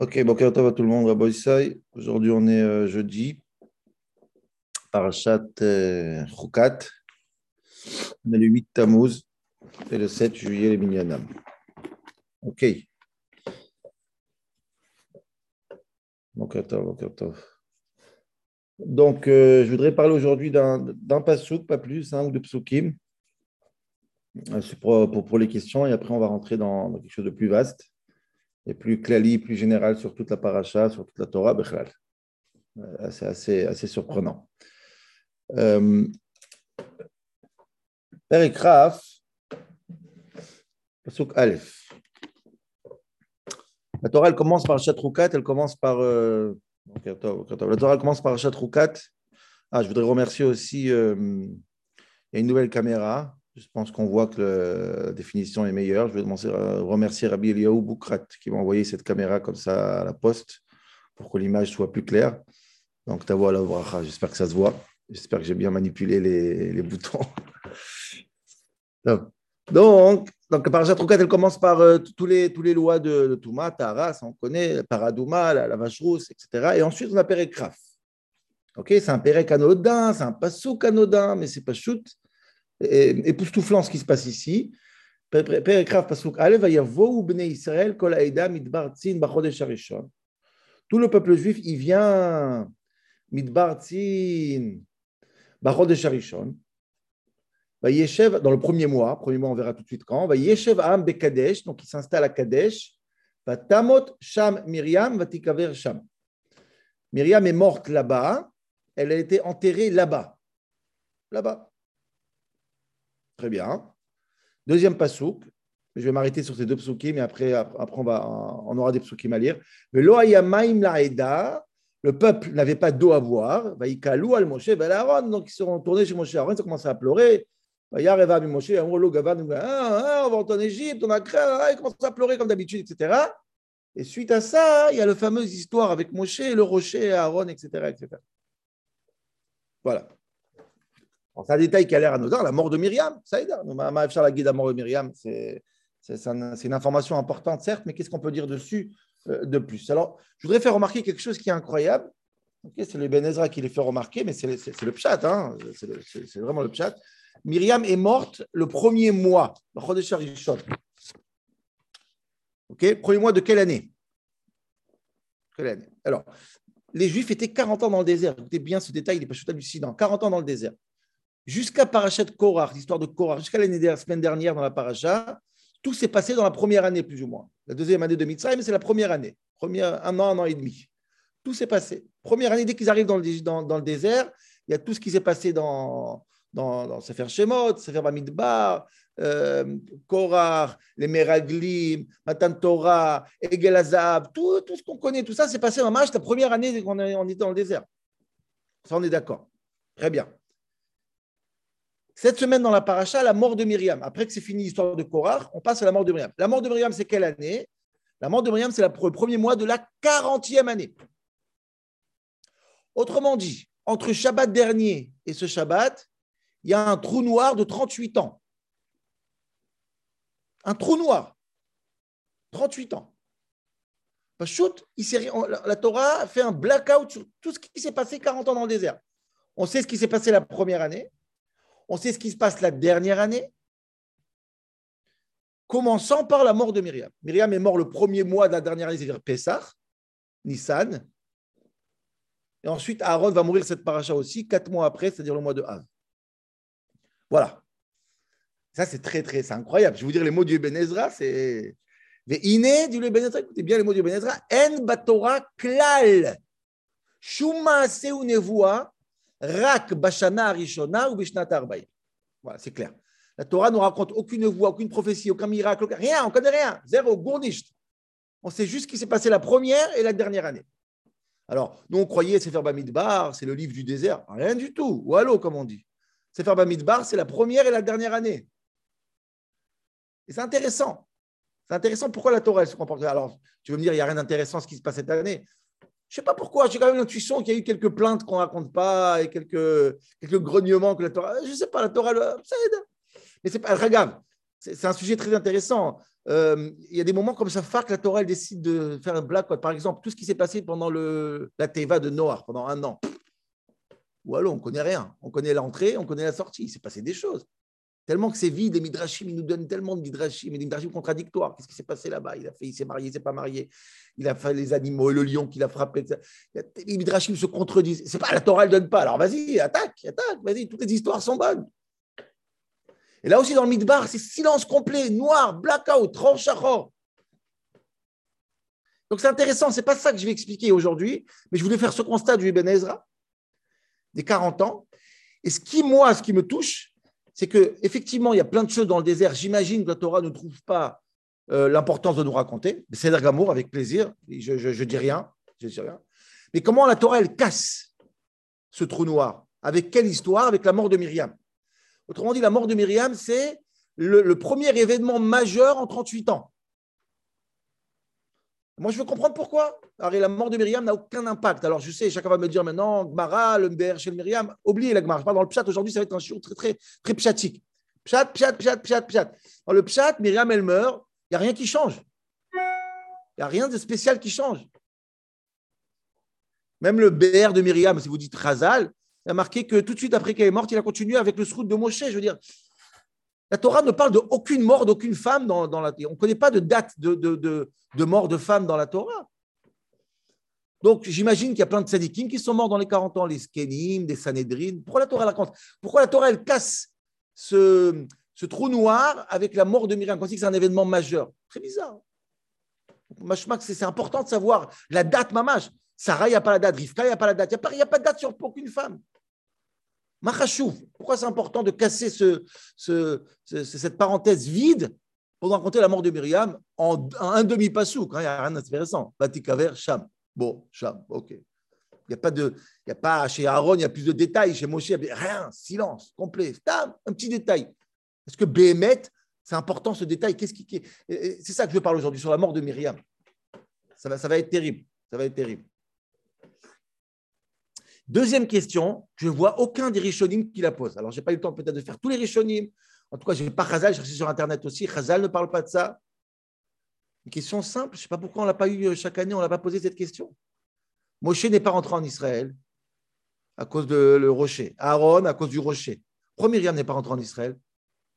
Ok, bon, à tout le monde. Aujourd'hui, on est euh, jeudi, Parashat euh. On est le 8 Tammuz et le 7 juillet, les Minyanam. Ok. Donc, Donc, euh, je voudrais parler aujourd'hui d'un pasouk, pas plus, hein, ou de psukim. Euh, pour, pour, les questions et après, on va rentrer dans quelque chose de plus vaste et plus clali, plus général sur toute la paracha, sur toute la Torah, euh, C'est assez, surprenant. Euh, Perikraf, Pasuk Aleph. La Torah, elle commence par Chatroukat, elle commence par. Euh, la Torah, commence par Chatroukat. Ah, je voudrais remercier aussi. Euh, il y a une nouvelle caméra je pense qu'on voit que la définition est meilleure. Je vais remercier Rabbi Eliaou Boukrat qui m'a envoyé cette caméra comme ça à la poste pour que l'image soit plus claire. Donc, ta voix, j'espère que ça se voit. J'espère que j'ai bien manipulé les, boutons. Donc, donc, Parashat elle commence par euh, tous, les, tous les lois de, de Touma, Taras, on connaît, Paradouma, la, la vache rousse, etc. Et ensuite, on a. Ok, c'est un Pérek anodin, c'est un Passouk anodin, mais c'est pas shoot époustouflant ce qui se passe ici. Tout le peuple juif, il vient dans le premier mois, premier mois on verra tout de suite quand. Am bekadesh, donc il s'installe à Kadesh. Tamot sham Miriam va tikaver sham. Miriam est morte là-bas. Elle a été enterrée là-bas, là-bas. Très bien. Deuxième pasouk. Je vais m'arrêter sur ces deux psukim, mais après, après on, va, on aura des psukim à lire. Mais la le peuple n'avait pas d'eau à boire. al Moshe donc ils sont retournés chez Moshe Aaron, ils ont commencé à pleurer. Moshe, ah, ah, on va en Égypte, on a créé, ils commencent à pleurer comme d'habitude, etc. Et suite à ça, il y a la fameuse histoire avec Moshe, le rocher, Aaron, etc. etc. Voilà. C'est un détail qui a l'air anodin, la mort de Myriam, ça aide. la mort de Myriam, c'est une information importante, certes, mais qu'est-ce qu'on peut dire dessus euh, de plus? Alors, je voudrais faire remarquer quelque chose qui est incroyable. c'est le Ben Ezra qui les fait remarquer, mais c'est le pchat, hein. c'est vraiment le pchat. Myriam est morte le premier mois, Ok, premier mois de quelle année? Quelle année? Alors, les Juifs étaient 40 ans dans le désert. Écoutez bien ce détail, il n'est pas hallucinant. 40 ans dans le désert jusqu'à Parachat Korach, l'histoire de Korach, jusqu'à la semaine dernière dans la Paracha, tout s'est passé dans la première année, plus ou moins. La deuxième année de Mitzrayim, c'est la première année. Un an, un an et demi. Tout s'est passé. Première année, dès qu'ils arrivent dans le, dans, le, désert, il y a tout ce qui s'est passé dans, dans, dans Sefer Shemot, Sefer Bamidbar, euh, Korach, les Meraglim, Matan Torah, Egel Azab, tout, tout ce qu'on connaît, tout ça s'est passé en marche la première année qu'on on était dans le désert. Ça, on est d'accord. Très bien. Cette semaine dans la paracha, la mort de Myriam. Après que c'est fini l'histoire de Korach, on passe à la mort de Myriam. La mort de Myriam, c'est quelle année? La mort de Myriam, c'est le premier mois de la 40e année. Autrement dit, entre Shabbat dernier et ce Shabbat, il y a un trou noir de 38 ans. Un trou noir. 38 ans. Shoot, la Torah fait un blackout sur tout ce qui s'est passé 40 ans dans le désert. On sait ce qui s'est passé la première année, on sait ce qui se passe la dernière année, commençant par la mort de Myriam. Myriam est mort le premier mois de la dernière année, c'est-à-dire Pessah, Nissan. Et ensuite, Aaron va mourir cette paracha aussi, quatre mois après, c'est-à-dire le mois de Av. Voilà. Ça, c'est très, très, incroyable. Je vais vous dire les mots du Ben Ezra, c'est. Iné, dit le Ben Ezra, écoutez bien les mots du Ben Ezra. En batora klal. Shuma seunevoa Rak Bashana Arishona ou Bishnat Voilà, c'est clair. La Torah ne raconte aucune voix, aucune prophétie, aucun miracle, rien, on ne connaît rien. Zéro, gournisht. On sait juste ce qui s'est passé la première et la dernière année. Alors, nous, on croyait Sefer Bamidbar, c'est le livre du désert. Rien du tout. Ou allô, comme on dit. Sefer Bamidbar, c'est la première et la dernière année. Et c'est intéressant. C'est intéressant pourquoi la Torah se comporte. Alors, tu veux me dire, il n'y a rien d'intéressant ce qui se passe cette année? Je ne sais pas pourquoi, j'ai quand même l'intuition qu'il y a eu quelques plaintes qu'on ne raconte pas et quelques, quelques grognements que la Torah. Je ne sais pas, la Torah, aide. Mais c'est pas, regarde, c'est un sujet très intéressant. euh, il y a des moments comme ça, que la Torah elle décide de faire un black. Par exemple, tout ce qui s'est passé pendant le, la Teva de Noah, pendant un an. Ou alors, on ne connaît rien. On connaît l'entrée, on connaît la sortie. Il s'est passé des choses. Tellement que c'est vide, les midrashim, ils nous donnent tellement de midrashim, mais des midrashim contradictoires. Qu'est-ce qui s'est passé là-bas? Il a fait, il s'est marié, il s'est pas marié. Il a fait les animaux et le lion qu'il a frappé. Les midrashim se contredisent. C'est pas la Torah, elle donne pas. Alors vas-y, attaque, attaque, vas-y. Toutes les histoires sont bonnes. Et là aussi, dans le midbar, c'est silence complet, noir, blackout, tranchachor. Donc c'est intéressant, c'est pas ça que je vais expliquer aujourd'hui, mais je voulais faire ce constat du Ibn Ezra, des 40 ans. Et ce qui, moi, ce qui me touche, c'est que effectivement, il y a plein de choses dans le désert. J'imagine que la Torah ne trouve pas euh, l'importance de nous raconter. C'est d'amour, avec plaisir. Je, je, dis rien, je dis rien. Mais comment la Torah, casse ce trou noir? Avec quelle histoire? Avec la mort de Myriam. Autrement dit, la mort de Myriam, c'est le, premier événement majeur en 38 ans. Moi, je veux comprendre pourquoi. La mort de Myriam n'a aucun impact. Alors, je sais, chacun va me dire maintenant, Gmara, le MBR chez Myriam, oubliez la Gmara. Je parle dans le pshat. Aujourd'hui, ça va être un chiot très, très, très pshatique. Pshat, pshat, pshat, pshat, pshat. Dans le pshat, Myriam, elle meurt. Il n'y a rien qui change. Il n'y a rien de spécial qui change. Même le BR de Myriam, si vous dites Razal, il a marqué que tout de suite après qu'elle est morte, il a continué avec le srout de Moshe. Je veux dire, la Torah ne parle d'aucune mort d'aucune femme dans, la On ne connaît pas de date de, de, mort de femme dans la Torah. Donc, j'imagine qu'il y a plein de tzadikim qui sont morts dans les 40 ans, les skenim, des sanhedrin. Pourquoi la Torah Pourquoi la Torah, elle casse ce, ce trou noir avec la mort de Myriam? On dit que c'est un événement majeur. Très bizarre. C'est important de savoir la date mamash. Sarah, il n'y a pas la date. Rivka, il n'y a pas la date. Il n'y a, pas de date sur aucune femme. Machachouf, pourquoi c'est important de casser ce, cette parenthèse vide pour raconter la mort de Myriam en, un demi-passouk hein, Il n'y a rien d'intéressant. Batikaver, Sham. Bon, Sham, ok. Il n'y a pas de, a pas chez Aaron, il y a plus de détails. Chez Moshe, il a rien, silence, complet. un petit détail. Est-ce que Béhémet, c'est important ce détail? Qu'est-ce qui, c'est ça que je parle aujourd'hui sur la mort de Myriam. Ça va, ça va être terrible. Ça va être terrible. Deuxième question, je ne vois aucun des Rishonim qui la pose. Alors, je n'ai pas eu le temps peut-être de faire tous les Rishonim. En tout cas, je n'ai pas Chazal, j'ai cherché sur Internet aussi. Chazal ne parle pas de ça. Une question simple, je ne sais pas pourquoi on ne l'a pas eu euh, chaque année, on ne l'a pas posé cette question. Moshe n'est pas rentré en Israël à cause du le rocher. Aaron à cause du rocher. Pourquoi Myriam n'est pas rentré en Israël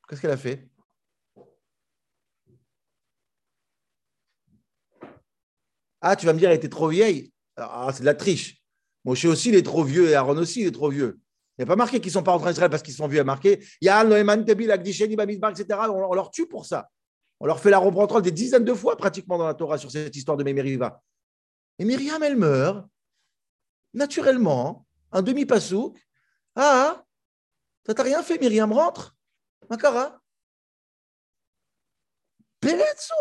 Qu'est-ce qu'elle a fait? Ah, tu vas me dire, elle était trop vieille. Ah, c'est de la triche. Moshe aussi, il est trop vieux et Aaron aussi, il est trop vieux. Il n'y a pas marqué qu'ils ne sont pas rentrés en Israël parce qu'ils sont vieux à marquer. Yal, Noéman, Tebil, Agdisheni, Bamidbar, etc. On, leur tue pour ça. On leur fait la reprendre des dizaines de fois pratiquement dans la Torah sur cette histoire de Mémériva. Et Myriam, elle meurt naturellement, un demi-passouk. Ah, ça t'a rien fait, Myriam, rentre. Makara. Peletso.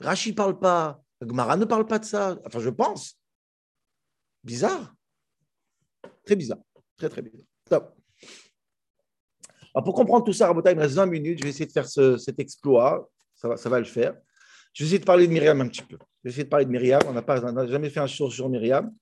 Rashi ne parle pas. Gmara ne parle pas de ça. Enfin, je pense. Bizarre. Très bizarre. Très, très bizarre. Alors, pour comprendre tout ça, Rabotai, il me reste 20 minutes. Je vais essayer de faire cet exploit. Ça va, ça va le faire. Je vais essayer de parler de Myriam un petit peu. Je vais essayer de parler de Myriam. On n'a jamais fait un show sur Myriam.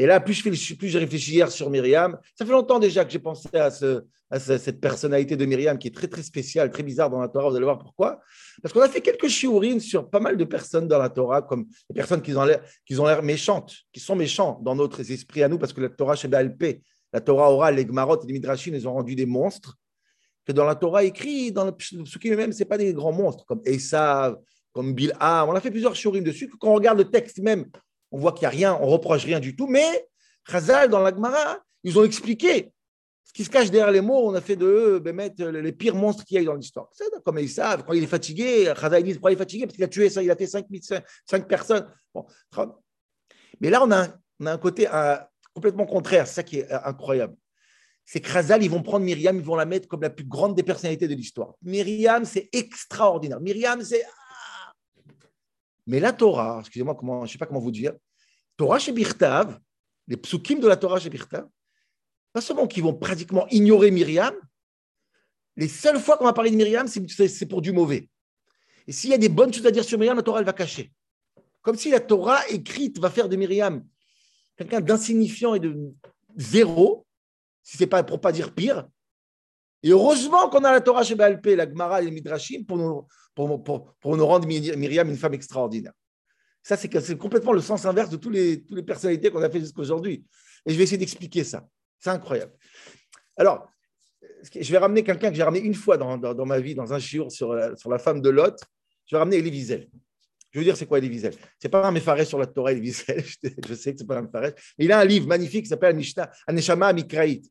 Et là, plus je, plus je réfléchis hier sur Myriam, ça fait longtemps déjà que j'ai pensé à, ce, à, cette personnalité de Myriam qui est très, très spéciale, très bizarre dans la Torah. Vous allez voir pourquoi. Parce qu'on a fait quelques shiurines sur pas mal de personnes dans la Torah, comme des personnes qui ont l'air, méchantes, qui sont méchants dans notre esprit à nous, parce que la Torah chez Balpé, la Torah orale, les Gmarot et les Midrashim, ils ont rendu des monstres. Que dans la Torah écrit, dans le qui même, ce pas des grands monstres, comme Esav, comme Bil'am. On a fait plusieurs shiurines dessus. Quand on regarde le texte même, on voit qu'il n'y a rien, on reproche rien du tout, mais Chazal, dans l'Agmara, ils ont expliqué ce qui se cache derrière les mots. On a fait de eux ben, mettre les pires monstres qu'il y a eu dans l'histoire. C'est comme ils savent, quand il est fatigué, Chazal dit pourquoi il est fatigué? Parce qu'il a tué ça, il a fait 5, 5 personnes. Mais là, on a, un côté complètement contraire, c'est ça qui est incroyable. C'est que Chazal, ils vont prendre Myriam, ils vont la mettre comme la plus grande des personnalités de l'histoire. Myriam, c'est extraordinaire. Myriam, c'est mais la Torah, excusez-moi, je ne sais pas comment vous dire, Torah chez Birtav, les psukim de la Torah chez Birtav, pas seulement qu'ils vont pratiquement ignorer Myriam, les seules fois qu'on va parler de Myriam, c'est pour du mauvais. Et s'il y a des bonnes choses à dire sur Myriam, la Torah, elle va cacher. Comme si la Torah écrite va faire de Myriam quelqu'un d'insignifiant et de zéro, si ce n'est pas pour pas dire pire. Et heureusement qu'on a la Torah chez Baalpé, la Gemara et les Midrashim pour nous, rendre Myriam une femme extraordinaire. Ça, c'est complètement le sens inverse de tous les, toutes les personnalités qu'on a fait jusqu'à aujourd'hui. Et je vais essayer d'expliquer ça. C'est incroyable. Alors, je vais ramener quelqu'un que j'ai ramené une fois dans, dans, ma vie, dans un chiour sur, sur la femme de Lot. Je vais ramener Elie Wiesel. Je veux dire, c'est quoi Elie Wiesel C'est pas un méfaré sur la Torah, Elie Wiesel. Je sais que c'est pas un méfaré. Il a un livre magnifique qui s'appelle Aneshama Mikraït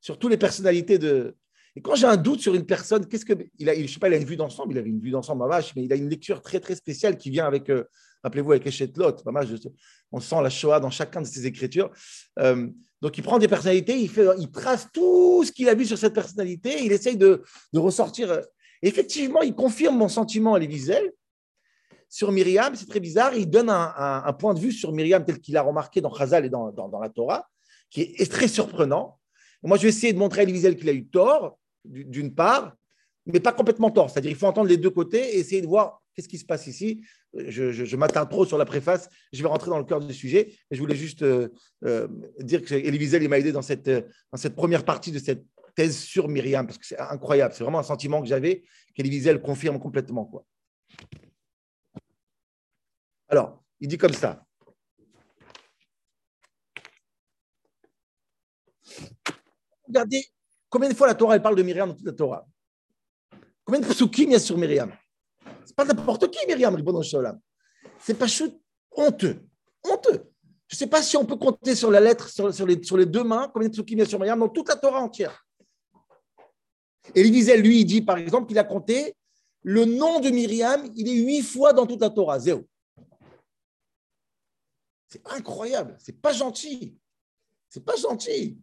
sur toutes les personnalités de. Et quand j'ai un doute sur une personne, qu'est-ce que. Il a, je sais pas, il a une vue d'ensemble, il avait une vue d'ensemble, ma vache, mais il a une lecture très, très spéciale qui vient avec. Euh, rappelez-vous, avec Echet Lot, on sent la Shoah dans chacun de ses écritures. Euh, donc, il prend des personnalités, il, trace tout ce qu'il a vu sur cette personnalité, il essaye de, ressortir. effectivement, il confirme mon sentiment à Wiesel sur Myriam, c'est très bizarre, il donne un, point de vue sur Myriam tel qu'il a remarqué dans Chazal et dans, la Torah, qui est, très surprenant. Moi, je vais essayer de montrer à Wiesel qu'il a eu tort, d'une part, mais pas complètement tort. C'est-à-dire qu'il faut entendre les deux côtés et essayer de voir qu'est-ce qui se passe ici. Je, je, m'attarde trop sur la préface, je vais rentrer dans le cœur du sujet. Et je voulais juste euh, euh, dire que Elie m'a aidé dans cette, dans cette première partie de cette thèse sur Myriam, parce que c'est incroyable. C'est vraiment un sentiment que j'avais, qu'Elie confirme complètement. Alors, il dit comme ça. Regardez combien de fois la Torah elle parle de Myriam dans toute la Torah? Combien de psukim il y a sur Myriam? C'est pas n'importe qui, Myriam, C'est pas honteux. Honteux. Je ne sais pas si on peut compter sur la lettre, sur, les, deux mains, combien de psukim il y a sur Myriam dans toute la Torah entière. Et Wiesel, lui, il dit par exemple qu'il a compté le nom de Myriam, il est huit fois dans toute la Torah, zéro. C'est incroyable, c'est pas gentil. C'est pas gentil.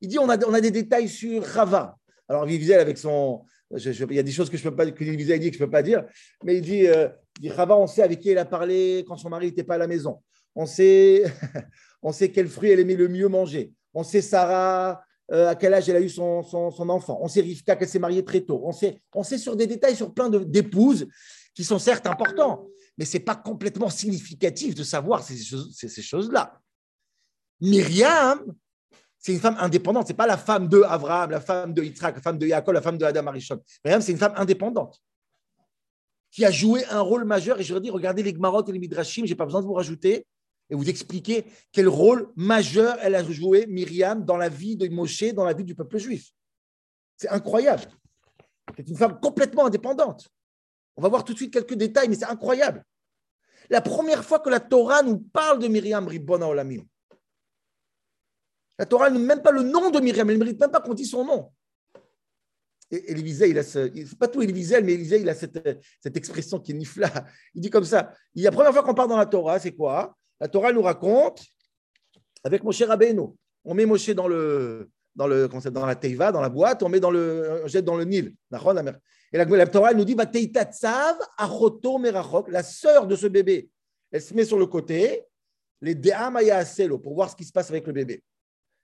Il dit on a, on a des détails sur Rava. Alors, Wiesel, avec son, il y a des choses que je peux pas, que dit que je peux pas dire, mais il dit, euh, dit on sait avec qui elle a parlé quand son mari n'était pas à la maison. On sait, on sait quel fruit elle aimait le mieux manger. On sait Sarah, euh, à quel âge elle a eu son, son, enfant. On sait Rivka qu'elle s'est mariée très tôt. On sait, on sait sur des détails sur plein d'épouses qui sont certes importants, mais ce n'est pas complètement significatif de savoir ces, ces choses-là. Myriam, c'est une femme indépendante. Ce n'est pas la femme de Abraham, la femme de Yitzhak, la femme de Yaakov, la femme de Adam Arishon. c'est une femme indépendante qui a joué un rôle majeur. Et je dire, regardez les Gmarot et les Midrashim, je n'ai pas besoin de vous rajouter et vous expliquer quel rôle majeur elle a joué, Myriam, dans la vie de Moshe, dans la vie du peuple juif. C'est incroyable. C'est une femme complètement indépendante. On va voir tout de suite quelques détails, mais c'est incroyable. La première fois que la Torah nous parle de Myriam Ribbona Olamim, la Torah ne même pas le nom de Myriam, elle ne mérite même pas qu'on dise son nom. Et Élisée, il a ce, pas tout Élisée, mais Élisée, il a cette, cette expression qui est nifla. Il dit comme ça. Il la première fois qu'on parle dans la Torah, c'est quoi? La Torah nous raconte avec Moshe Rabbeinu. On met Moshe dans le dans le dans la teiva, dans la boîte, on met dans le on jette dans le Nil. Et la, Torah nous dit la sœur de ce bébé. Elle se met sur le côté, les de'amaya pour voir ce qui se passe avec le bébé.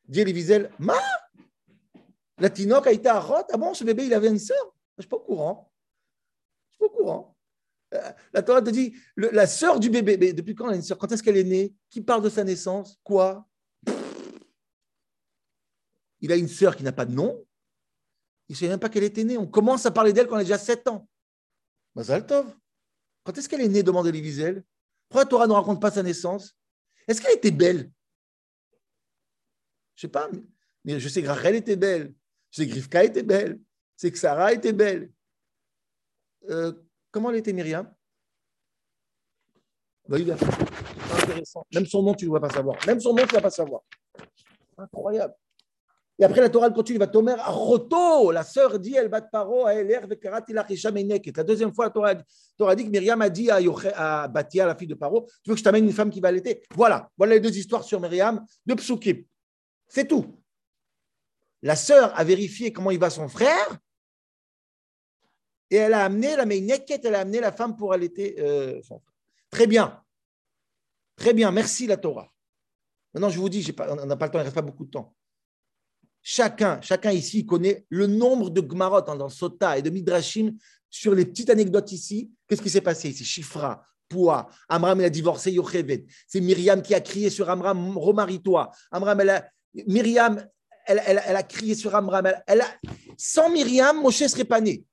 Dit Wiesel, Ma? La tinoc a été à Roth Ah bon, ce bébé, il avait une sœur? Je ne suis pas au courant. Je ne suis pas au courant. Euh, la Torah te dit, la sœur du bébé, depuis quand elle a une sœur? Quand est-ce qu'elle est née? Qui parle de sa naissance? Quoi? Il a une sœur qui n'a pas de nom. Il ne sait même pas qu'elle était née. On commence à parler d'elle quand elle a déjà 7 ans. Mazal Tov. Quand est-ce qu'elle est née? Demande Wiesel. Pourquoi la Torah ne raconte pas sa naissance? Est-ce qu'elle était belle? Je sais pas, mais je sais que Rachel était belle, je sais que Rivka était belle, je sais que Sarah était belle. Euh, comment elle était Myriam? Bah, intéressant. Même son nom, tu ne vas pas savoir. Même son nom, tu ne vas pas savoir. Incroyable. Et après, la Torah continue, va Tomer Roto, la sœur dit, elle bat paro, a La deuxième fois, la Torah, Torah dit que Myriam a dit à, à Batia, la fille de Paro, tu veux que je t'amène une femme qui va allaiter? Voilà, voilà les deux histoires sur Myriam de Psukim. C'est tout. La sœur a vérifié comment il va son frère et elle a amené la Meineket, elle a amené la femme pour allaiter euh, son frère. Très bien. Très bien. Merci la Torah. Maintenant, je vous dis, on n'a pas le temps, il ne reste pas beaucoup de temps. Chacun, chacun ici connaît le nombre de Gmarot hein, dans Sota et de Midrashim sur les petites anecdotes ici. Qu'est-ce qui s'est passé ici? Chifra, Poua. Amram, il a divorcé Yocheved. C'est Myriam qui a crié sur Amram, remarie-toi. Amram, elle a, Myriam, elle, a crié sur Amram. Elle, a, sans Myriam, Moshe serait pas né.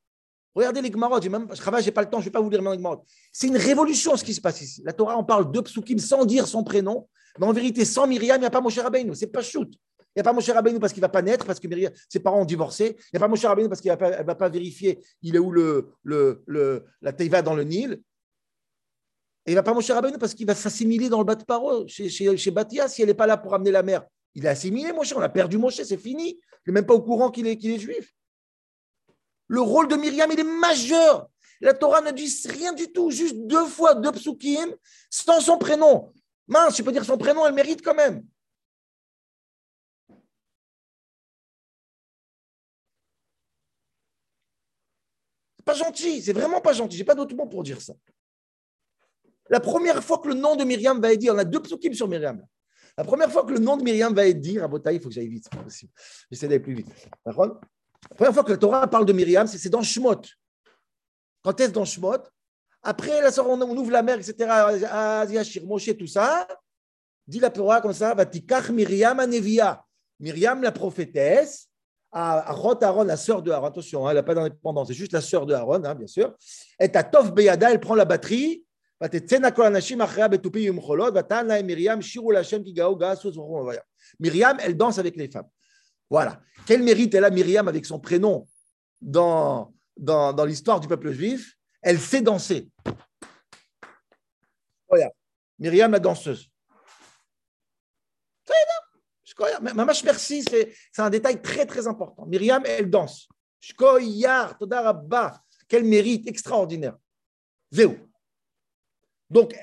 Regardez les Gemarot, même, je travaille, j'ai pas le temps, je vais pas vous lire les. C'est une révolution ce qui se passe ici. La Torah, on parle de psukim sans dire son prénom, mais en vérité, sans Myriam, il n'y a pas Moshe Rabbeinu. C'est pas shoot. Il n'y a pas Moshe Rabbeinu parce qu'il ne va pas naître, parce que ses parents ont divorcé. Il n'y a pas Moshe Rabbeinu parce qu'il ne va, pas vérifier il est où le, le, la Teiva dans le Nil. Et il ne va pas Moshe Rabbeinu parce qu'il va s'assimiler dans le bas de parole chez, chez, Batia si elle n'est pas là pour amener la mère. Il est assimilé, Moshe. On a perdu Moshe, c'est fini. Il n'est même pas au courant qu'il est, juif. Le rôle de Myriam, il est majeur. La Torah ne dit rien du tout, juste deux fois deux psukim sans son prénom. Mince, je peux dire son prénom, elle mérite quand même. pas gentil, c'est vraiment pas gentil. J'ai pas d'autre mot pour dire ça. La première fois que le nom de Myriam va être dit, on a deux psukim sur Myriam. La première fois que le nom de Myriam va être dit, à il faut que j'aille vite, c'est pas possible. J'essaie d'aller plus vite. La première fois que la Torah parle de Myriam, c'est dans Shemot. Quand est-ce dans Shemot? Après, la on, on ouvre la mer, etc. Yashir, Moshe, tout ça. Dit la Torah comme ça, va tikach Myriam Anevia. Myriam, la prophétesse, à Aaron, la sœur de Aaron, attention, hein, elle n'a pas d'indépendance, c'est juste la sœur de Aaron, hein, bien sûr. Et à Tov Beyada, elle prend la batterie. Myriam, elle danse avec les femmes. Voilà. Quel mérite elle a, Myriam, avec son prénom dans, l'histoire du peuple juif Elle sait danser. Regarde. Myriam, la danseuse. Mamash merci, c'est un détail très très important. Myriam, elle danse. Quel mérite extraordinaire. Zéo. Donc,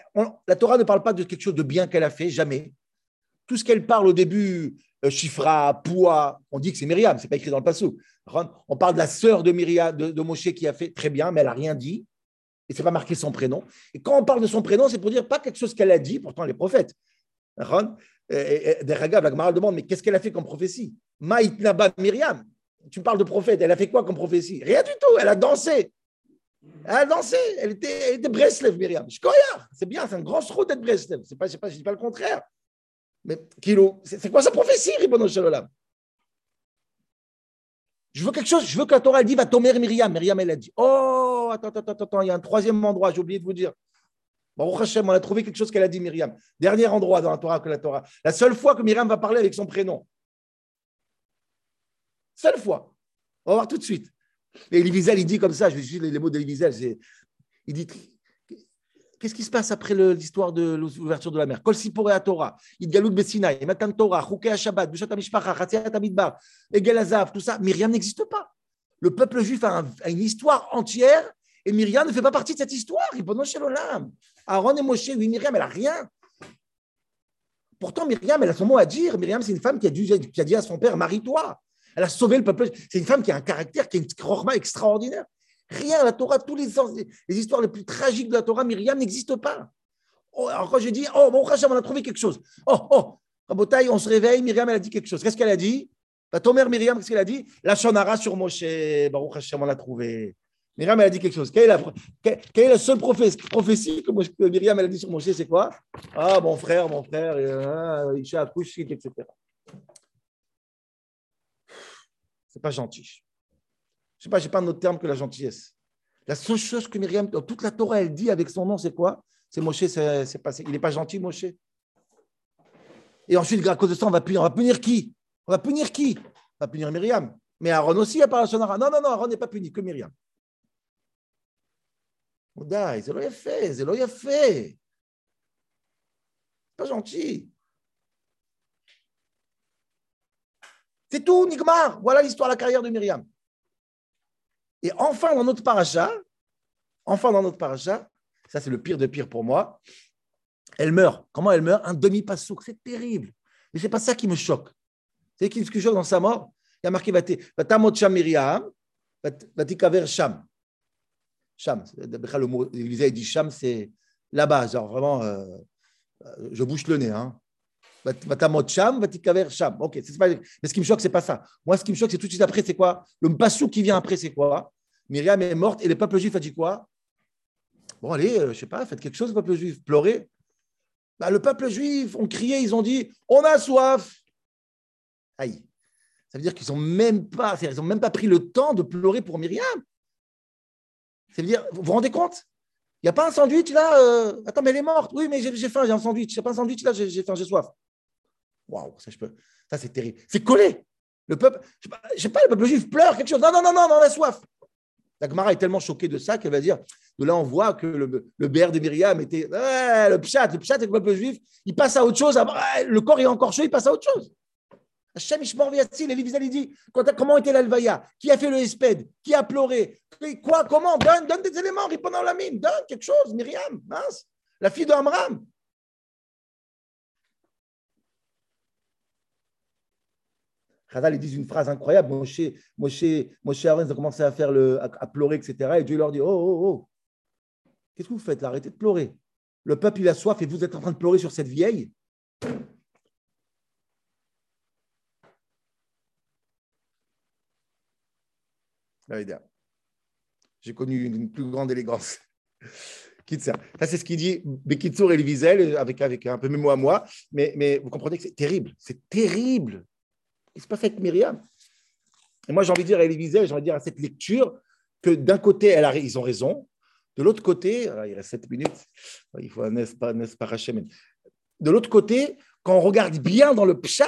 la Torah ne parle pas de quelque chose de bien qu'elle a fait, jamais. Tout ce qu'elle parle au début, euh, Poua, on dit que c'est Myriam, c'est pas écrit dans le passou. On parle de la sœur de Myriam, de, Moshe qui a fait très bien, mais elle n'a rien dit. Et c'est pas marqué son prénom. Et quand on parle de son prénom, c'est pour dire pas quelque chose qu'elle a dit, pourtant elle est prophète. Des la Gemara demande, mais qu'est-ce qu'elle a fait comme prophétie? Maïtnaba Myriam, tu parles de prophète, elle a fait quoi comme prophétie? Rien du tout, elle a dansé. Elle a dansé, elle était, elle était Breslev, Myriam. c'est bien, c'est un grand trou d'être Breslev. C'est pas, je ne dis pas le contraire. Mais Kilo, c'est quoi sa prophétie, Ribono Shalom? Je veux quelque chose, je veux que la Torah elle va tomber Myriam. Myriam, elle a dit Oh, attends, attends, attends, il y a un troisième endroit, j'ai oublié de vous dire. Baruch Hashem, on a trouvé quelque chose qu'elle a dit Myriam. Dernier endroit dans la Torah que la Torah. La seule fois que Myriam va parler avec son prénom. Seule fois. On va voir tout de suite. Et Wiesel, il dit comme ça, je vais juste les mots d'Elie Il dit Qu'est-ce qui se passe après l'histoire de l'ouverture de la mer? Kol Sipore à Torah, Idgalout Bessinaï, Matan Torah, Chouké Shabbat, Bushat Amishpacha, Chatziat Amidbar, Egel Azav, tout ça. Myriam n'existe pas. Le peuple juif a, une histoire entière et Myriam ne fait pas partie de cette histoire. Il chez l'Olam. Aaron et Moshe, oui, Myriam, elle n'a rien. Pourtant, Myriam, elle a son mot à dire. Myriam, c'est une femme qui a dit à son père, marie-toi. Elle a sauvé le peuple. C'est une femme qui a un caractère, qui a une chorma extraordinaire. Rien, la Torah, tous les, les histoires les plus tragiques de la Torah, Myriam n'existe pas. Oh, alors quand j'ai dit, oh, bon, on a trouvé quelque chose. Oh, oh, Rabotaï, on se réveille, Myriam, elle a dit quelque chose. Qu'est-ce qu'elle a dit? Bah, Ton mère Myriam, qu'est-ce qu'elle a dit? La Shonara sur Moshe. Baruch Hashem, on l'a trouvé. Myriam, elle a dit quelque chose. Quelle est la, seule prophétie que, Myriam, elle a dit sur Moshe? C'est quoi? Ah, mon frère, mon frère, euh, il a accouché, etc pas gentil. Je sais pas, j'ai pas un autre terme que la gentillesse. La seule chose que Myriam, toute la Torah, elle dit avec son nom, c'est quoi? C'est Moshe, c'est passé. Il n'est pas gentil, Moshe. Et ensuite, à cause de ça, on va punir, on va punir qui? On va punir qui? On va punir Myriam. Mais Aaron aussi, à part la Non, non, non, Aaron n'est pas puni, que Myriam. Odaï, c'est fait, c'est l'oyafé. C'est pas gentil. C'est tout, Nigmar. Voilà l'histoire la carrière de Myriam. Et enfin, dans notre paracha, enfin dans notre paracha, ça c'est le pire de pire pour moi, elle meurt. Comment elle meurt? Un demi-passouk. C'est terrible. Mais c'est pas ça qui me choque. C'est qui me choque dans sa mort? Il y a marqué Vatamot Sham Myriam, Vatikaver Sham. Le mot, il dit Cham, c'est là-bas, genre vraiment, euh, euh, je bouche le nez. Hein. Ok, c'est pas, mais ce qui me choque, c'est pas ça. Moi, ce qui me choque, c'est tout de suite après, c'est quoi? Le Bassou qui vient après, c'est quoi? Myriam est morte et le peuple juif a dit quoi? Bon, allez, euh, je sais pas, faites quelque chose, le peuple juif, pleurez. Bah, le peuple juif, on criait, ils ont dit On a soif. Aïe. Ça veut dire qu'ils n'ont même, pas, ont même pas pris le temps de pleurer pour Myriam. Ça veut dire, vous vous rendez compte? Il n'y a pas un sandwich là euh, Attends, mais elle est morte. Oui, mais j'ai faim, j'ai un sandwich. Il n'y a pas un sandwich là, j'ai faim, j'ai soif. Waouh, ça, peux. Ça, c'est terrible. C'est collé. Le peuple, je sais pas, le peuple juif pleure quelque chose. Non, non, non, non, non, la soif. La Gemara est tellement choquée de ça qu'elle va dire de là, on voit que le, le de Myriam était le pshat, le pshat, le peuple juif, il passe à autre chose. Le corps est encore chaud, il passe à autre chose. Hachem Ishmor Wiesel, il dit comment était l'Alvaya Qui a fait le Esped Qui a pleuré? Quoi Comment? Donne, donne des éléments, répondant la mine, donne quelque chose, Myriam, mince, la fille de Amram. Khazal, ils disent une phrase incroyable. Moshe, Moshe, Moshe Aaron, ont commencé à, faire le, à, pleurer, etc. Et Dieu leur dit Oh, oh, oh, qu'est-ce que vous faites là? Arrêtez de pleurer. Le peuple, il a soif et vous êtes en train de pleurer sur cette vieille? J'ai connu une plus grande élégance. Ça, c'est ce qu'il dit Bekitsour et Wiesel, avec, avec un peu mémo à moi. Mais, mais vous comprenez que c'est terrible. C'est terrible. Il se passe avec Myriam. Et moi, j'ai envie de dire à Elie j'ai envie de dire à cette lecture que d'un côté, ils ont raison. De l'autre côté, il reste 7 minutes, il faut n'est-ce pas, pas, De l'autre côté, quand on regarde bien dans le pchat,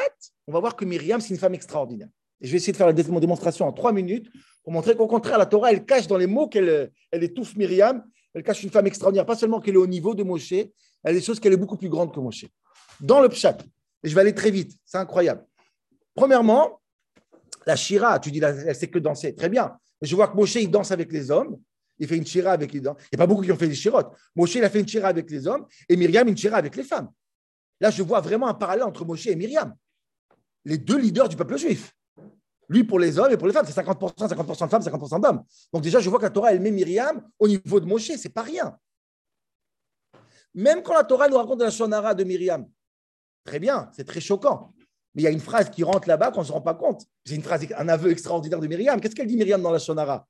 on va voir que Myriam, c'est une femme extraordinaire. Et je vais essayer de faire la démonstration en trois minutes pour montrer qu'au contraire, la Torah, elle cache dans les mots qu'elle elle étouffe Myriam, elle cache une femme extraordinaire, pas seulement qu'elle est au niveau de Moshe, elle a des choses qu'elle est beaucoup plus grande que Moshe. Dans le pshat, et je vais aller très vite, c'est incroyable. Premièrement, la Shira, tu dis, elle sait que danser, très bien. Je vois que Moshe, il danse avec les hommes, il fait une Shira avec les hommes. Il n'y a pas beaucoup qui ont fait des Shirotes. Moshe, il a fait une Shira avec les hommes, et Myriam, une Shira avec les femmes. Là, je vois vraiment un parallèle entre Moshe et Myriam, les deux leaders du peuple juif. Lui pour les hommes et pour les femmes, c'est 50%, 50% de femmes, 50% d'hommes. Donc déjà, je vois que la Torah, elle met Myriam au niveau de Moshe, c'est pas rien. Même quand la Torah nous raconte la Shonara de Myriam, très bien, c'est très choquant. Mais il y a une phrase qui rentre là-bas qu'on ne se rend pas compte. C'est une phrase, un aveu extraordinaire de Myriam. Qu'est-ce qu'elle dit Myriam dans la Shonara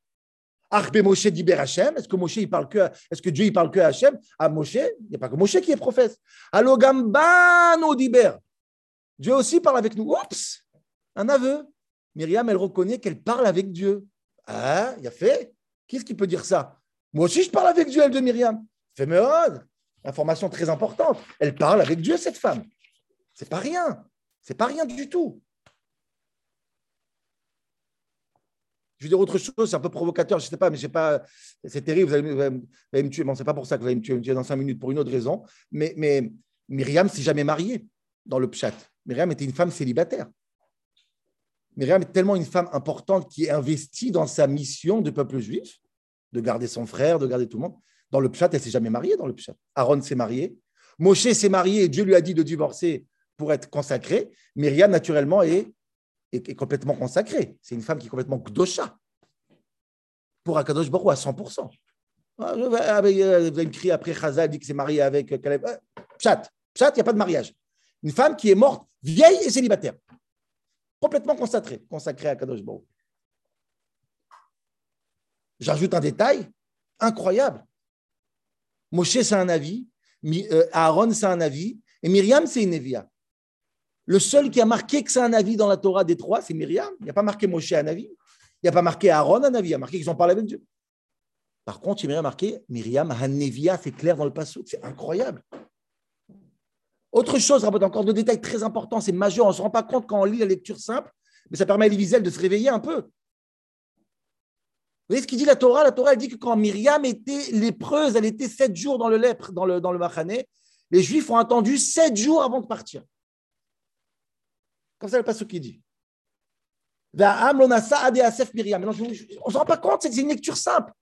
Arbe Moshe diber Hachem. Est-ce que Moshe il parle que Est-ce que Dieu il parle que Hachem À Moshe, il n'y a pas que Moshe qui est prophète. Allogambano diber. Dieu aussi parle avec nous. Oups, un aveu. Myriam, elle reconnaît qu'elle parle avec Dieu. Ah, il a fait. Qu'est-ce qui peut dire ça? Moi aussi, je parle avec Dieu, elle de Myriam. Fait Information très importante. Elle parle avec Dieu, cette femme. C'est pas rien. C'est pas rien du tout. Je vais dire autre chose, c'est un peu provocateur, je ne sais pas, mais c'est pas, c'est terrible, vous allez, me tuer. Bon, c'est pas pour ça que vous allez me tuer, dans cinq minutes pour une autre raison. Mais, mais Myriam s'est jamais mariée dans le pchat. Myriam était une femme célibataire. Myriam est tellement une femme importante qui est investie dans sa mission de peuple juif, de garder son frère, de garder tout le monde. Dans le pchat, elle s'est jamais mariée dans le pchat. Aaron s'est marié. Moshe s'est marié Dieu lui a dit de divorcer pour être consacrée. Myriam, naturellement, est, complètement consacrée. C'est une femme qui est complètement kdosha. Pour Akadosh Baruch à 100%. Ah, vous avez écrit après Chazal, dit que c'est marié avec Caleb. Euh, pchat, pchat, il n'y a pas de mariage. Une femme qui est morte, vieille et célibataire complètement consacré, consacré à Kadosh Baruch. J'ajoute un détail incroyable. Moshe, c'est un avis, euh, Aaron, c'est un avis, et Myriam, c'est une Evia. Le seul qui a marqué que c'est un avis dans la Torah des trois, c'est Myriam. Il n'y a pas marqué Moshe un avis. Il n'y a pas marqué Aaron un avis. Il a marqué qu'ils ont parlé avec Dieu. Par contre, il y a marqué Myriam Hanevia, c'est clair dans le passage. C'est incroyable. Autre chose, encore deux détails très importants, c'est majeur, on ne se rend pas compte quand on lit la lecture simple, mais ça permet à Elie de se réveiller un peu. Vous voyez ce qu'il dit la Torah? La Torah elle dit que quand Myriam était lépreuse, elle était sept jours dans le lèpre, dans le, dans les Juifs ont attendu sept jours avant de partir. Comme ça, le passe qui dit. on ne se rend pas compte, c'est une lecture simple.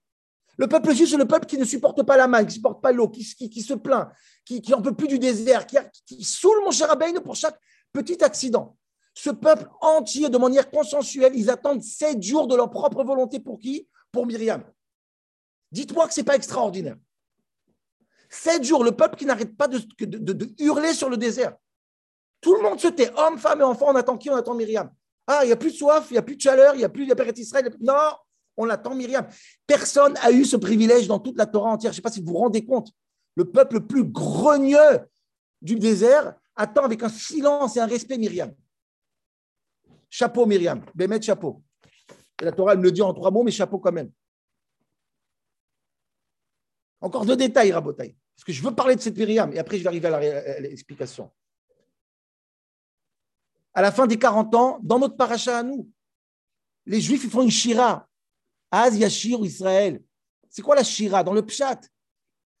Le peuple juif, c'est le peuple qui ne supporte pas la main, qui ne supporte pas l'eau, qui, se plaint, qui n'en peut plus du désert, qui, saoule mon cher Abbaïne pour chaque petit accident. Ce peuple entier, de manière consensuelle, ils attendent sept jours de leur propre volonté pour qui? Pour Myriam. Dites-moi que ce n'est pas extraordinaire. Sept jours, le peuple qui n'arrête pas de, hurler sur le désert. Tout le monde se tait, hommes, femmes et enfants, on attend qui? On attend Myriam. Ah, il n'y a plus de soif, il n'y a plus de chaleur, il n'y a plus d'Israël. Non, on attend Myriam. Personne n'a eu ce privilège dans toute la Torah entière. Je ne sais pas si vous vous rendez compte. Le peuple le plus grogneux du désert attend avec un silence et un respect Myriam. chapeau Myriam, Bémet, chapeau. la Torah, elle me le dit en trois mots, mais chapeau quand même. Encore deux détails, Rabotaï. Parce que je veux parler de cette Myriam, et après je vais arriver à l'explication. À la fin des 40 ans, dans notre paracha à nous, les Juifs font une shira. Az Yashir Israël. C'est quoi la shira? Dans le pshat.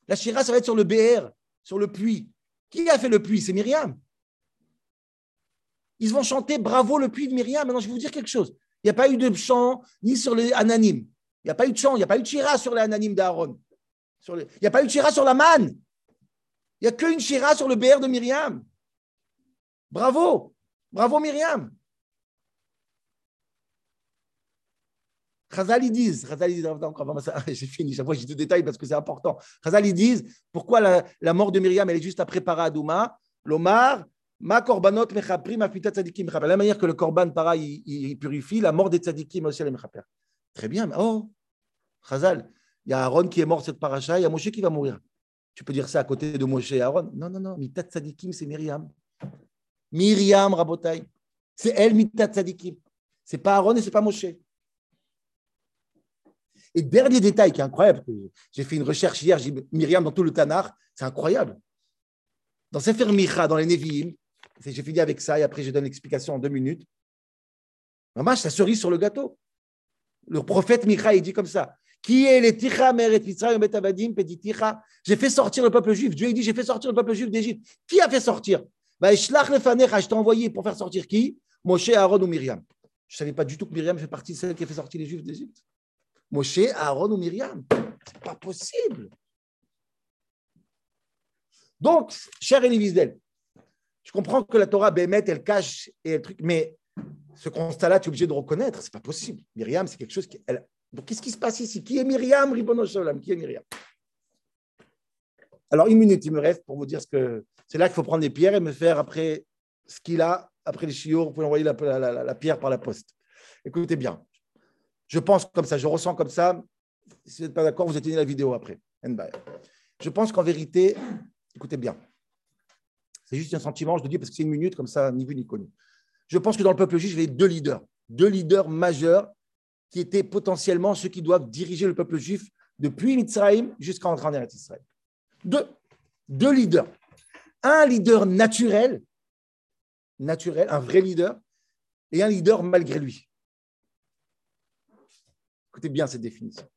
La shira, ça va être sur le BR, sur le puits. Qui a fait le puits? C'est Myriam. Ils vont chanter bravo le puits de Myriam. Maintenant, je vais vous dire quelque chose. Il n'y a pas eu de chant ni sur les ananimes. Il n'y a pas eu de chant, il n'y a pas eu de shira sur les ananimes d'Aaron. Il n'y a pas eu de shira sur la manne. Il n'y a qu'une shira sur le BR de Myriam. Bravo. Bravo Myriam. Chazal, ils disent, j'ai fini, chaque fois j'ai tout détail parce que c'est important. Chazal, ils disent, pourquoi la, mort de Myriam, elle est juste après Paradouma? L'Omar, ma korbanot mechapri, ma fita tzadikim mechaper. La manière que le korban para, il, purifie, la mort des tzadikim aussi, elle mechaper. Très bien, mais oh, Chazal, il y a Aaron qui est mort cette paracha, il y a Moshe qui va mourir. Tu peux dire ça à côté de Moshe et Aaron? Non, non, non, mitat tzadikim, c'est Myriam. Myriam, Rabotai. C'est elle, mitat tzadikim. C'est pas Aaron et c'est pas Moshe. Et dernier détail qui est incroyable, j'ai fait une recherche hier, j'ai Myriam dans tout le Tanar, c'est incroyable. Dans Sefer Micha, dans les Nevi'im, j'ai fini avec ça et après je donne l'explication en deux minutes. Maman, ça cerise sur le gâteau. Le prophète Micha, il dit comme ça Qui est les Ticha Meret Betavadim Ticha J'ai fait sortir le peuple juif. Dieu il dit J'ai fait sortir le peuple juif d'Égypte. Qui a fait sortir? Je t'ai envoyé pour faire sortir qui? Moshe, Aaron ou Myriam. Je ne savais pas du tout que Myriam fait partie de celle qui a fait sortir les juifs d'Égypte. Moshe, Aaron ou Myriam? C'est pas possible. Donc, cher Elie je comprends que la Torah, Bémet, elle cache et le truc, mais ce constat-là, tu es obligé de reconnaître, c'est pas possible. Myriam, c'est quelque chose qui. Elle... Donc, qu'est-ce qui se passe ici? Qui est Myriam, Qui est Myriam? Alors, une minute, il me reste pour vous dire ce que. C'est là qu'il faut prendre les pierres et me faire après ce qu'il a, après les chiots, vous pouvez envoyer la, pierre par la poste. Écoutez bien. Je pense comme ça, je ressens comme ça. Si vous n'êtes pas d'accord, vous éteignez la vidéo après. Je pense qu'en vérité, écoutez bien, c'est juste un sentiment, je le dis parce que c'est une minute, comme ça, ni vu ni connu. Je pense que dans le peuple juif, il y avait deux leaders, deux leaders majeurs qui étaient potentiellement ceux qui doivent diriger le peuple juif depuis Mitzrayim jusqu'à entrer en Israël. Deux, deux leaders. Un leader naturel, naturel, un vrai leader, et un leader malgré lui. Écoutez bien cette définition.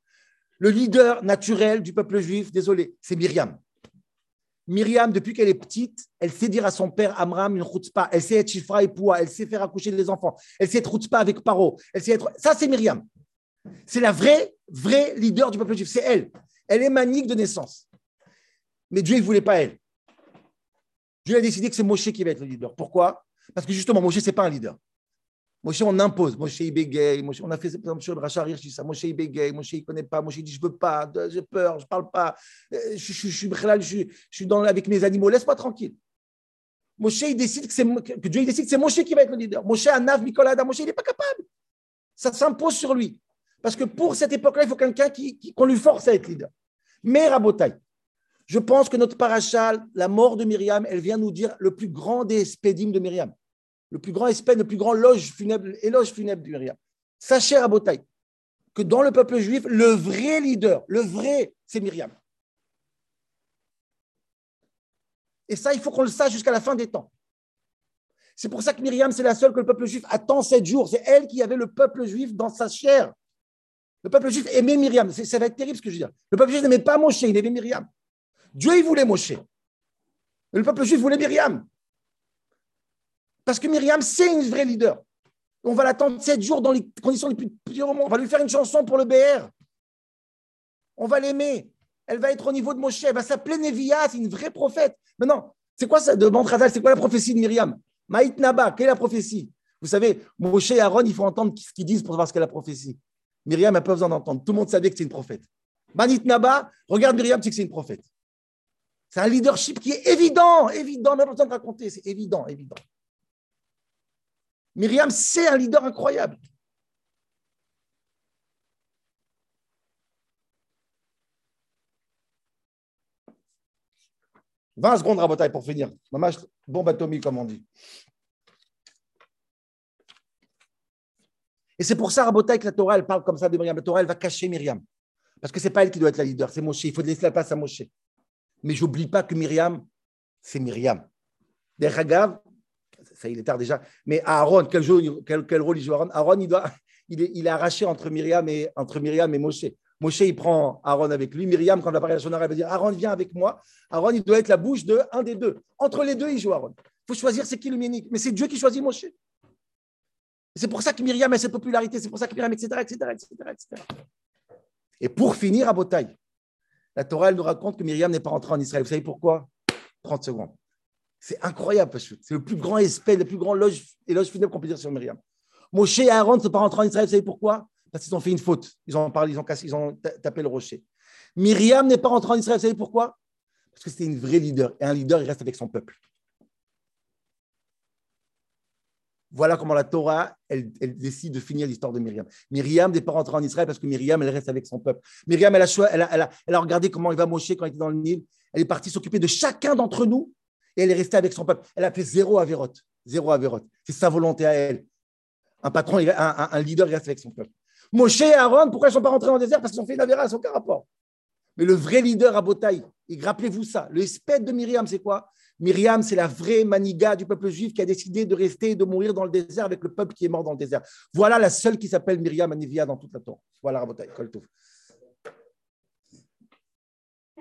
Le leader naturel du peuple juif, désolé, c'est Myriam. Myriam, depuis qu'elle est petite, elle sait dire à son père Amram une chutzpah. Elle sait être chifra et poua. Elle sait faire accoucher des enfants. Elle sait être chutzpah avec Paro. Elle sait être... Ça, c'est Myriam. C'est la vraie, vraie leader du peuple juif. C'est elle. Elle est manique de naissance. Mais Dieu ne voulait pas elle. Dieu a décidé que c'est Moshe qui va être le leader. Pourquoi? Parce que justement, Moshe, ce n'est pas un leader. Moshe, on impose. Moshe, il bégaye. on a fait, par exemple, sur le dis ça. Moshe, il bégaye. Moshe, il ne connaît pas. Moshe, il dit, je ne veux pas. J'ai peur. Je ne parle pas. Euh, je, je, je, je, suis dans, avec mes animaux. Laisse-moi tranquille. Moshe, il décide que, c'est, que Dieu il décide que c'est Moshe qui va être le leader. Moshe, Anav, Mikolada. Moshe, il n'est pas capable. Ça s'impose sur lui. Parce que pour cette époque-là, il faut quelqu'un qui, qu'on lui force à être leader. Mais Rabotai, je pense que notre parachal, la mort de Myriam, elle vient nous dire le plus grand des spédimes de Myriam le plus grand espèce, le plus grand funèbre, éloge funèbre du Myriam. Sachez à Botaï que dans le peuple juif, le vrai leader, le vrai, c'est Myriam. Et ça, il faut qu'on le sache jusqu'à la fin des temps. C'est pour ça que Myriam, c'est la seule que le peuple juif attend sept jours. C'est elle qui avait le peuple juif dans sa chair. Le peuple juif aimait Myriam. Ça va être terrible ce que je veux dire. Le peuple juif n'aimait pas Moshe, il aimait Myriam. Dieu, il voulait Moshe. le peuple juif voulait Myriam. Parce que Myriam, c'est une vraie leader. On va l'attendre sept jours dans les conditions les plus pires. On va lui faire une chanson pour le BR. On va l'aimer. Elle va être au niveau de Moshe. Elle va s'appeler Nevia. C'est une vraie prophète. Maintenant, c'est quoi ça demande Razal C'est quoi la prophétie de Myriam? Maït Naba, quelle est la prophétie? Vous savez, Moshe et Aaron, il faut entendre ce qu'ils disent pour savoir ce qu'est la prophétie. Myriam n'a pas besoin d'entendre. Tout le monde savait que c'est une prophète. Manit Naba, regarde Myriam, tu sais que c'est une prophète. C'est un leadership qui est évident, évident, même pas besoin de raconter, c'est évident, évident. Myriam, c'est un leader incroyable. « 20 secondes, Rabotaille, pour finir. Mamage, bombe atomique, comme on dit. Et c'est pour ça, Rabotai, que la Torah, elle parle comme ça de Myriam. La Torah, elle va cacher Myriam. Parce que ce n'est pas elle qui doit être la leader, c'est Moshe. Il faut laisser la place à Moshe. Mais j'oublie pas que Myriam, c'est Myriam. Deragav, ça il est tard déjà, mais Aaron, quel, rôle il joue Aaron? Aaron, il, doit, il, est, il est arraché entre Myriam et, entre Myriam et Moshe. Moshe, il prend Aaron avec lui. Myriam, quand elle parler à son elle va dire Aaron, viens avec moi. Aaron, il doit être la bouche de un des deux. Entre les deux, il joue Aaron. Il faut choisir c'est qui le ménique. Mais c'est Dieu qui choisit Moshe. C'est pour ça que Myriam a cette popularité, c'est pour ça que Myriam, etc., etc., etc., etc. Et pour finir à Botaï, la Torah, elle nous raconte que Myriam n'est pas rentrée en Israël. Vous savez pourquoi? 30 secondes. C'est incroyable, c'est le plus grand espèce, le plus grand éloge, funèbre qu'on peut dire sur Myriam. Moshe et Aaron ne sont pas rentrés en Israël, vous savez pourquoi? Parce qu'ils ont fait une faute. Ils ont parlé, ils ont cassé, ils ont tapé le rocher. Myriam n'est pas rentrée en Israël, vous savez pourquoi? Parce que c'était une vraie leader. Et un leader, il reste avec son peuple. Voilà comment la Torah, elle, décide de finir l'histoire de Myriam. Myriam n'est pas rentrée en Israël parce que Myriam, elle reste avec son peuple. Myriam, elle a, elle a, regardé comment il va Moshe quand il était dans le Nil. Elle est partie s'occuper de chacun d'entre nous et elle est restée avec son peuple. Elle a fait zéro avérote. Zéro avérote. C'est sa volonté à elle. Un patron, un, leader, il reste avec son peuple. Moshe et Aaron, pourquoi ils ne sont pas rentrés dans le désert? Parce qu'ils ont fait une avéra, sans aucun rapport. Mais le vrai leader à Botaï, et rappelez-vous ça, le sped de Myriam, c'est quoi? Myriam, c'est la vraie maniga du peuple juif qui a décidé de rester et de mourir dans le désert avec le peuple qui est mort dans le désert. Voilà la seule qui s'appelle Myriam Anivia dans toute la Torah. Voilà, Rabotai, Koltouf.